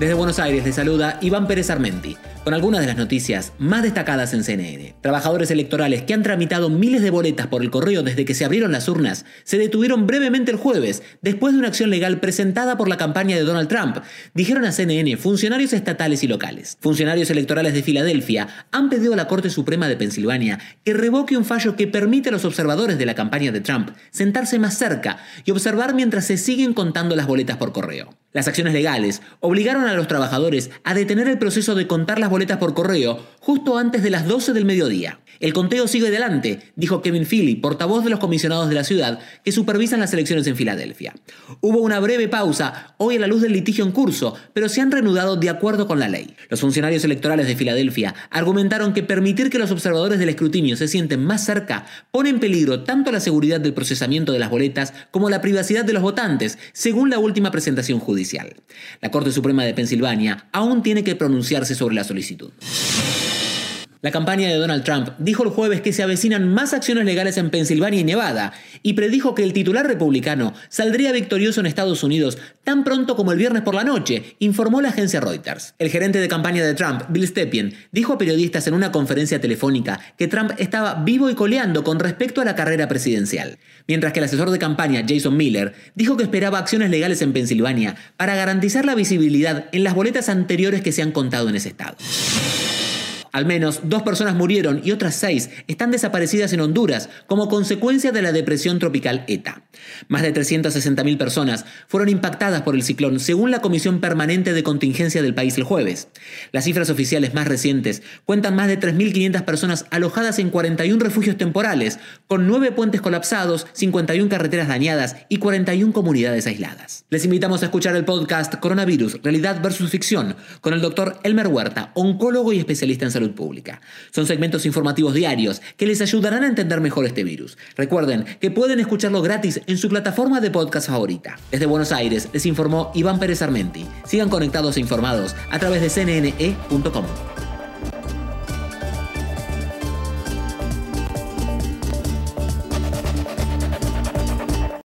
Desde Buenos Aires le saluda Iván Pérez Armenti, con algunas de las noticias más destacadas en CNN. Trabajadores electorales que han tramitado miles de boletas por el correo desde que se abrieron las urnas se detuvieron brevemente el jueves después de una acción legal presentada por la campaña de Donald Trump, dijeron a CNN funcionarios estatales y locales. Funcionarios electorales de Filadelfia han pedido a la Corte Suprema de Pensilvania que revoque un fallo que permite a los observadores de la campaña de Trump sentarse más cerca y observar mientras se siguen contando las boletas por correo. Las acciones legales obligaron a los trabajadores a detener el proceso de contar las boletas por correo justo antes de las 12 del mediodía. El conteo sigue adelante, dijo Kevin Philly, portavoz de los comisionados de la ciudad que supervisan las elecciones en Filadelfia. Hubo una breve pausa hoy a la luz del litigio en curso, pero se han reanudado de acuerdo con la ley. Los funcionarios electorales de Filadelfia argumentaron que permitir que los observadores del escrutinio se sienten más cerca pone en peligro tanto la seguridad del procesamiento de las boletas como la privacidad de los votantes, según la última presentación judicial. La Corte Suprema de Pensilvania aún tiene que pronunciarse sobre la solicitud. La campaña de Donald Trump dijo el jueves que se avecinan más acciones legales en Pensilvania y Nevada y predijo que el titular republicano saldría victorioso en Estados Unidos tan pronto como el viernes por la noche, informó la agencia Reuters. El gerente de campaña de Trump, Bill Stepien, dijo a periodistas en una conferencia telefónica que Trump estaba vivo y coleando con respecto a la carrera presidencial, mientras que el asesor de campaña, Jason Miller, dijo que esperaba acciones legales en Pensilvania para garantizar la visibilidad en las boletas anteriores que se han contado en ese estado. Al menos dos personas murieron y otras seis están desaparecidas en Honduras como consecuencia de la depresión tropical ETA. Más de 360.000 personas fueron impactadas por el ciclón, según la Comisión Permanente de Contingencia del país el jueves. Las cifras oficiales más recientes cuentan más de 3.500 personas alojadas en 41 refugios temporales, con 9 puentes colapsados, 51 carreteras dañadas y 41 comunidades aisladas. Les invitamos a escuchar el podcast Coronavirus, Realidad versus Ficción, con el doctor Elmer Huerta, oncólogo y especialista en salud pública. Son segmentos informativos diarios que les ayudarán a entender mejor este virus. Recuerden que pueden escucharlo gratis en su plataforma de podcast favorita. Desde Buenos Aires les informó Iván Pérez Armenti. Sigan conectados e informados a través de cnne.com.